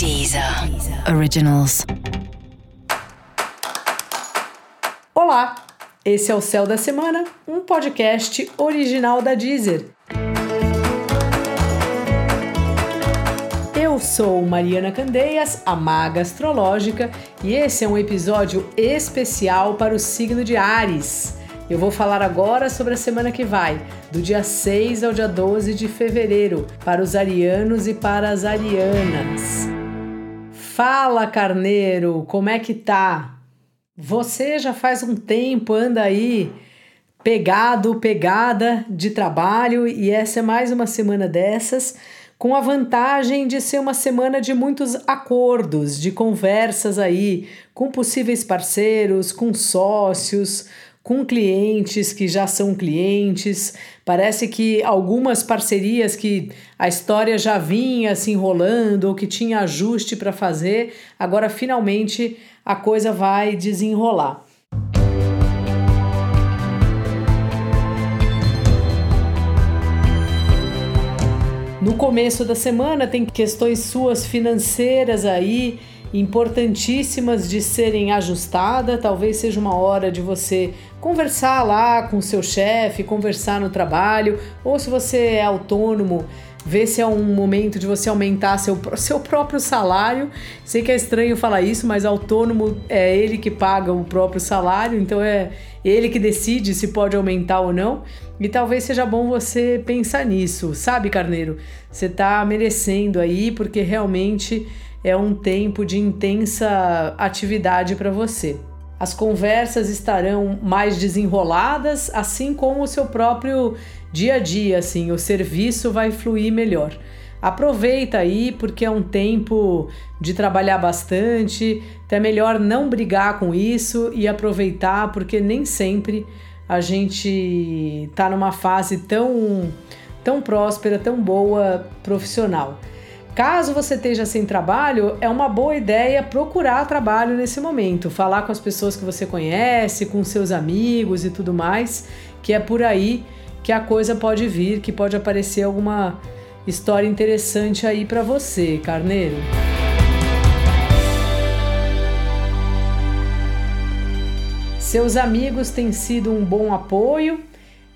Deezer Originals. Olá, esse é o Céu da Semana, um podcast original da Deezer. Eu sou Mariana Candeias, a maga astrológica, e esse é um episódio especial para o signo de Ares. Eu vou falar agora sobre a semana que vai, do dia 6 ao dia 12 de fevereiro, para os arianos e para as arianas. Fala, carneiro, como é que tá? Você já faz um tempo anda aí pegado, pegada de trabalho e essa é mais uma semana dessas com a vantagem de ser uma semana de muitos acordos, de conversas aí com possíveis parceiros, com sócios, com clientes que já são clientes. Parece que algumas parcerias que a história já vinha se enrolando ou que tinha ajuste para fazer, agora finalmente a coisa vai desenrolar. No começo da semana tem questões suas financeiras aí importantíssimas de serem ajustadas. Talvez seja uma hora de você conversar lá com o seu chefe, conversar no trabalho, ou se você é autônomo, ver se é um momento de você aumentar seu, seu próprio salário. Sei que é estranho falar isso, mas autônomo é ele que paga o próprio salário, então é ele que decide se pode aumentar ou não. E talvez seja bom você pensar nisso, sabe, Carneiro? Você tá merecendo aí, porque realmente é um tempo de intensa atividade para você. As conversas estarão mais desenroladas, assim como o seu próprio dia a dia, assim, o serviço vai fluir melhor. Aproveita aí porque é um tempo de trabalhar bastante, então é melhor não brigar com isso e aproveitar porque nem sempre a gente tá numa fase tão tão próspera, tão boa profissional. Caso você esteja sem trabalho, é uma boa ideia procurar trabalho nesse momento, falar com as pessoas que você conhece, com seus amigos e tudo mais, que é por aí que a coisa pode vir, que pode aparecer alguma história interessante aí para você, carneiro. Seus amigos têm sido um bom apoio,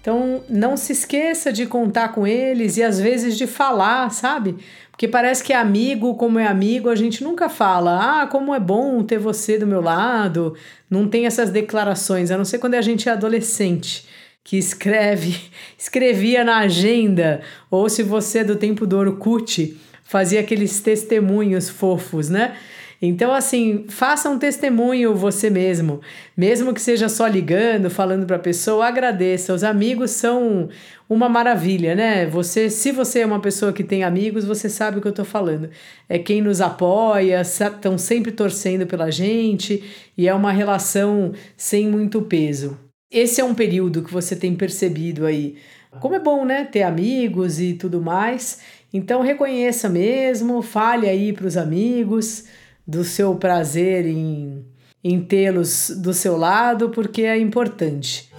então não se esqueça de contar com eles e às vezes de falar, sabe? Porque parece que é amigo, como é amigo, a gente nunca fala, ah, como é bom ter você do meu lado. Não tem essas declarações, a não ser quando a gente é adolescente, que escreve, escrevia na agenda, ou se você é do tempo do Orkut, fazia aqueles testemunhos fofos, né? Então, assim, faça um testemunho você mesmo, mesmo que seja só ligando, falando para a pessoa, agradeça. Os amigos são uma maravilha, né? Você, se você é uma pessoa que tem amigos, você sabe o que eu estou falando. É quem nos apoia, estão sempre torcendo pela gente e é uma relação sem muito peso. Esse é um período que você tem percebido aí. Como é bom, né? Ter amigos e tudo mais. Então reconheça mesmo, fale aí para os amigos do seu prazer em, em tê-los do seu lado, porque é importante.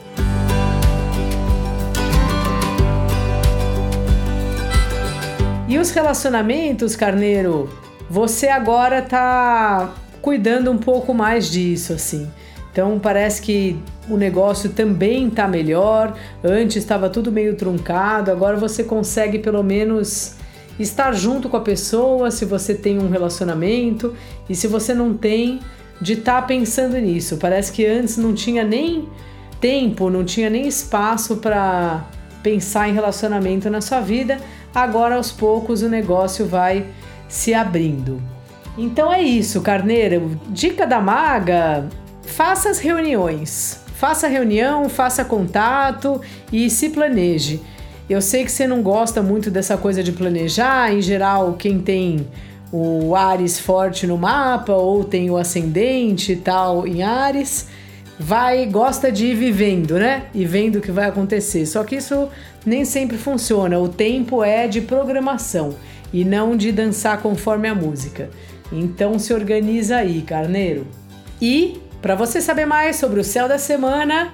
E os relacionamentos, Carneiro, você agora tá cuidando um pouco mais disso, assim. Então parece que o negócio também tá melhor. Antes estava tudo meio truncado, agora você consegue pelo menos estar junto com a pessoa, se você tem um relacionamento e se você não tem, de estar tá pensando nisso. Parece que antes não tinha nem tempo, não tinha nem espaço para pensar em relacionamento na sua vida. Agora aos poucos o negócio vai se abrindo. Então é isso, Carneiro. Dica da maga: faça as reuniões. Faça reunião, faça contato e se planeje. Eu sei que você não gosta muito dessa coisa de planejar, em geral, quem tem o Ares forte no mapa ou tem o ascendente e tal em Ares, vai gosta de ir vivendo, né? E vendo o que vai acontecer. Só que isso nem sempre funciona. O tempo é de programação e não de dançar conforme a música. Então se organiza aí, carneiro. E para você saber mais sobre o céu da semana,